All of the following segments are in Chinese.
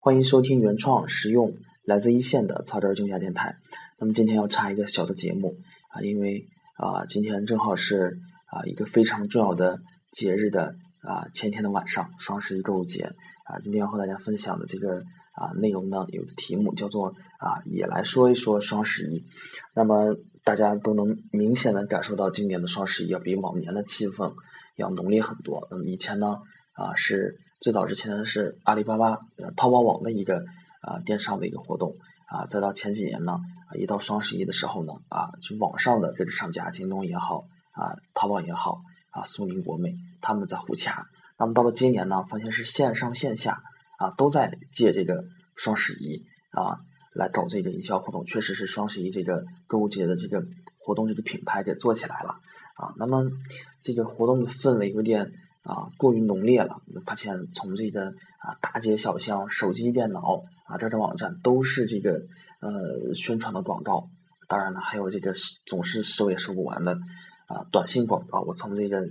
欢迎收听原创实用来自一线的草根儿竞价电台。那么今天要插一个小的节目啊，因为啊今天正好是啊一个非常重要的节日的啊前天的晚上，双十一购物节啊。今天要和大家分享的这个啊内容呢，有个题目叫做啊也来说一说双十一。那么大家都能明显的感受到今年的双十一要比往年的气氛要浓烈很多。那么以前呢啊是。最早之前是阿里巴巴、淘宝网的一个啊电商的一个活动啊，再到前几年呢，一到双十一的时候呢啊，就网上的这个商家，京东也好啊，淘宝也好啊，苏宁、国美他们在互掐。那么到了今年呢，发现是线上线下啊都在借这个双十一啊来搞这个营销活动，确实是双十一这个购物节的这个活动这个品牌给做起来了啊。那么这个活动的氛围有点。啊，过于浓烈了。发现从这个啊大街小巷、手机、电脑啊这种网站都是这个呃宣传的广告。当然了，还有这个总是收也收不完的啊短信广告。我从这个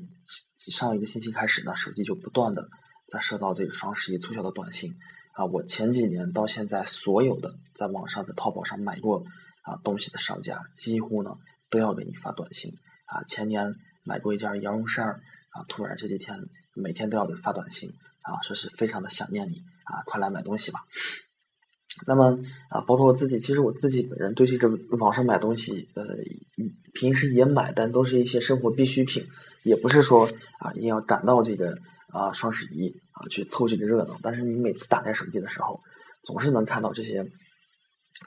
上一个星期开始呢，手机就不断的在收到这个双十一促销的短信啊。我前几年到现在，所有的在网上在淘宝上买过啊东西的商家，几乎呢都要给你发短信啊。前年买过一件羊绒衫。啊！突然这几天每天都要给发短信啊，说是非常的想念你啊，快来买东西吧。那么啊，包括我自己，其实我自己本人对这个网上买东西，呃，平时也买，但都是一些生活必需品，也不是说啊一定要赶到这个啊双十一啊去凑这个热闹。但是你每次打开手机的时候，总是能看到这些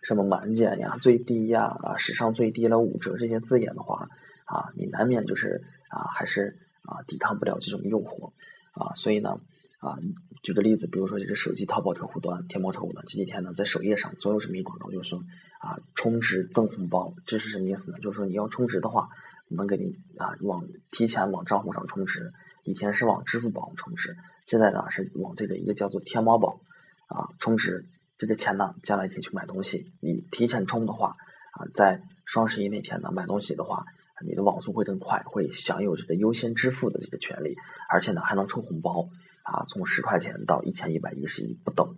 什么满减呀、最低呀、啊史上最低了五折这些字眼的话啊，你难免就是啊还是。啊，抵抗不了这种诱惑，啊，所以呢，啊，举个例子，比如说这个手机淘宝客户端、天猫客户端，这几天呢，在首页上总有这么一广告，就是说，啊，充值赠红包，这是什么意思呢？就是说你要充值的话，我们给你啊，往提前往账户上充值，以前是往支付宝充值，现在呢是往这个一个叫做天猫宝啊充值，这个钱呢，将来可以去买东西，你提前充的话，啊，在双十一那天呢买东西的话。你的网速会更快，会享有这个优先支付的这个权利，而且呢还能抽红包啊，从十块钱到一千一百一十一不等。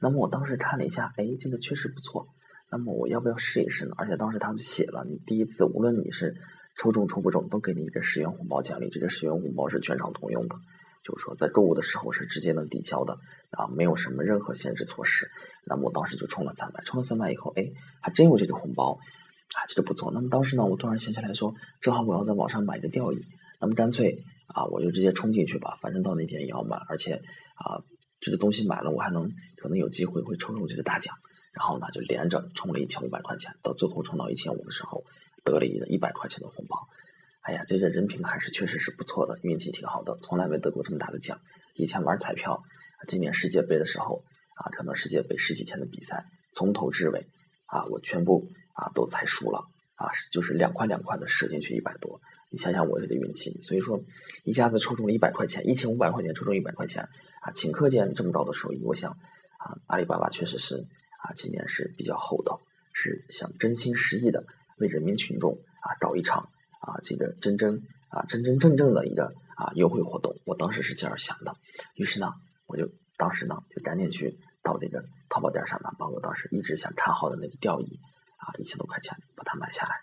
那么我当时看了一下，哎，这个确实不错。那么我要不要试一试呢？而且当时他们写了，你第一次无论你是抽中抽不中，都给你一个十元红包奖励。这个十元红包是全场通用的，就是说在购物的时候是直接能抵消的啊，没有什么任何限制措施。那么我当时就充了三百，充了三百以后，哎，还真有这个红包。啊，其实不错。那么当时呢，我突然想起来说，正好我要在网上买个吊椅，那么干脆啊，我就直接冲进去吧，反正到那天也要买，而且啊，这个东西买了，我还能可能有机会会抽中这个大奖。然后呢，就连着充了一千五百块钱，到最后充到一千五的时候，得了一个一百块钱的红包。哎呀，这个人品还是确实是不错的，运气挺好的，从来没得过这么大的奖。以前玩彩票，今年世界杯的时候啊，可能世界杯十几天的比赛，从头至尾啊，我全部。啊，都猜输了啊！就是两块两块的射进去一百多，你想想我这个运气，所以说一下子抽中了一百块钱，一千五百块钱抽中一百块钱啊，顷刻间这么高的收益，我想啊，阿里巴巴确实是啊，今年是比较厚道，是想真心实意的为人民群众啊搞一场啊这个真真啊真真正正的一个啊优惠活动。我当时是这样想的，于是呢，我就当时呢就赶紧去到这个淘宝店上呢，把我当时一直想看好的那个吊椅。啊，一千多块钱把它买下来，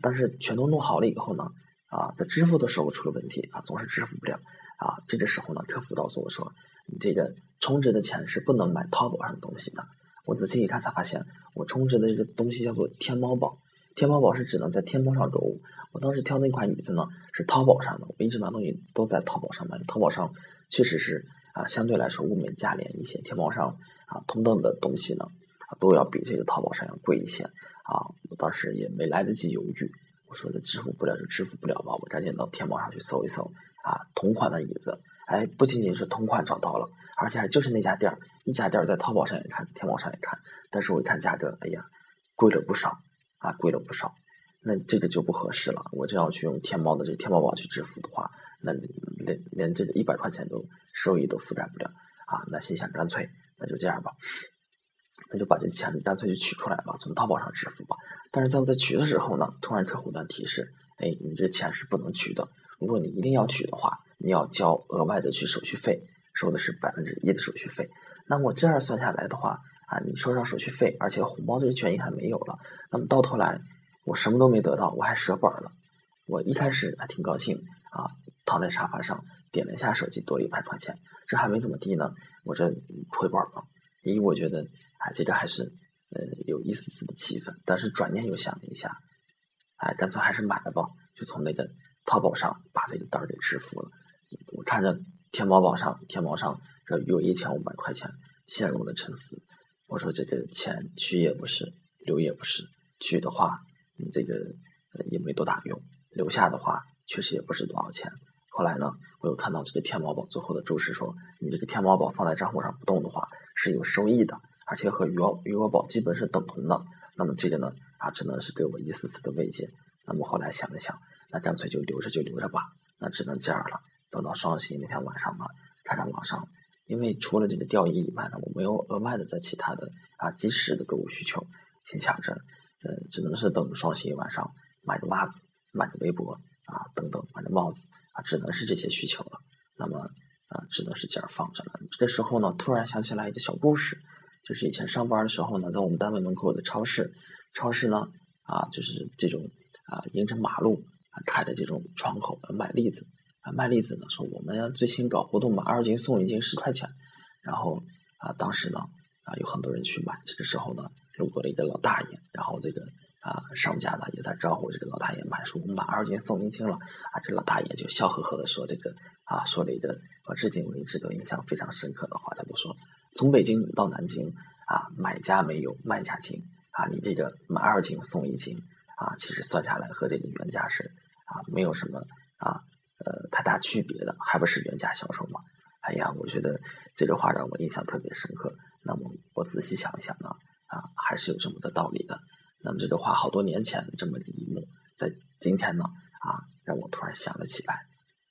但是全都弄好了以后呢，啊，在支付的时候出了问题啊，总是支付不了啊。这个时候呢，客服告诉我说，你这个充值的钱是不能买淘宝上的东西的。我仔细一看才发现，我充值的这个东西叫做天猫宝，天猫宝是只能在天猫上购物。我当时挑那款椅子呢，是淘宝上的。我一直买东西都在淘宝上买，淘宝上确实是啊，相对来说物美价廉一些。天猫上啊，同等的东西呢，都要比这个淘宝上要贵一些。啊，我当时也没来得及犹豫，我说这支付不了就支付不了吧，我赶紧到天猫上去搜一搜啊，同款的椅子，哎，不仅仅是同款找到了，而且还就是那家店儿，一家店儿在淘宝上也看，在天猫上也看，但是我一看价格，哎呀，贵了不少啊，贵了不少，那这个就不合适了，我这要去用天猫的这天猫宝去支付的话，那连连这个一百块钱都收益都覆盖不了啊，那心想干脆那就这样吧。那就把这钱干脆就取出来吧，从淘宝上支付吧。但是在我在取的时候呢，突然客户端提示：哎，你这钱是不能取的。如果你一定要取的话，你要交额外的去手续费，收的是百分之一的手续费。那我这样算下来的话，啊，你收上手续费，而且红包这个权益还没有了，那么到头来我什么都没得到，我还折本了。我一开始还挺高兴啊，躺在沙发上点了一下手机，多一百块钱，这还没怎么地呢，我这回本了。因为我觉得啊，这个还是呃有一丝丝的气愤，但是转念又想了一下，哎，干脆还是买了吧，就从那个淘宝上把这个单儿给支付了。我看着天猫宝上，天猫上这有一千五百块钱，陷入了沉思。我说这个钱去也不是，留也不是，去的话，你这个也没多大用；留下的话，确实也不是多少钱。后来呢，我又看到这个天猫宝最后的注释说，你这个天猫宝放在账户上不动的话是有收益的，而且和余额余额宝基本是等同的。那么这个呢，啊，只能是给我一丝丝的慰藉。那么后来想了想，那干脆就留着就留着吧，那只能这样了。等到双十一那天晚上呢，看看网上。因为除了这个钓鱼以外呢，我没有额外的在其他的啊即时的购物需求，心想着，呃，只能是等双十一晚上买个袜子、买个围脖啊等等，买个帽子啊，只能是这些需求了。那么啊，只能是这样放着了。这时候呢，突然想起来一个小故事，就是以前上班的时候呢，在我们单位门口的超市，超市呢啊，就是这种啊迎着马路啊开的这种窗口卖栗子。啊，卖栗子呢，说我们最新搞活动嘛，二斤送一斤十块钱。然后啊，当时呢啊，有很多人去买。这个时候呢，路过了一个老大爷，然后这个啊商家呢也在招呼这个老大爷买，书我们买二斤送一斤了。啊，这老大爷就笑呵呵的说这个啊，说了一个我至今为止都印象非常深刻的话，他就说从北京到南京啊，买家没有卖家精啊，你这个买二斤送一斤啊，其实算下来和这个原价是啊没有什么啊。呃，太大区别的，还不是原价销售吗？哎呀，我觉得这句话让我印象特别深刻。那么我仔细想一想呢，啊，还是有这么个道理的。那么这个话好多年前这么一幕，在今天呢，啊，让我突然想了起来，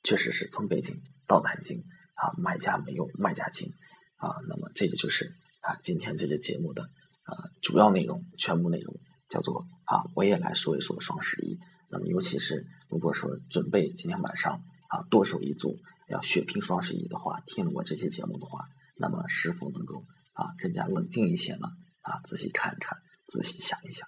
确实是从北京到南京，啊，买家没有卖家精，啊，那么这个就是啊，今天这个节目的啊主要内容，全部内容叫做啊，我也来说一说双十一。那么，尤其是如果说准备今天晚上啊剁手一族要血拼双十一的话，听了我这些节目的话，那么是否能够啊更加冷静一些呢？啊，仔细看一看，仔细想一想。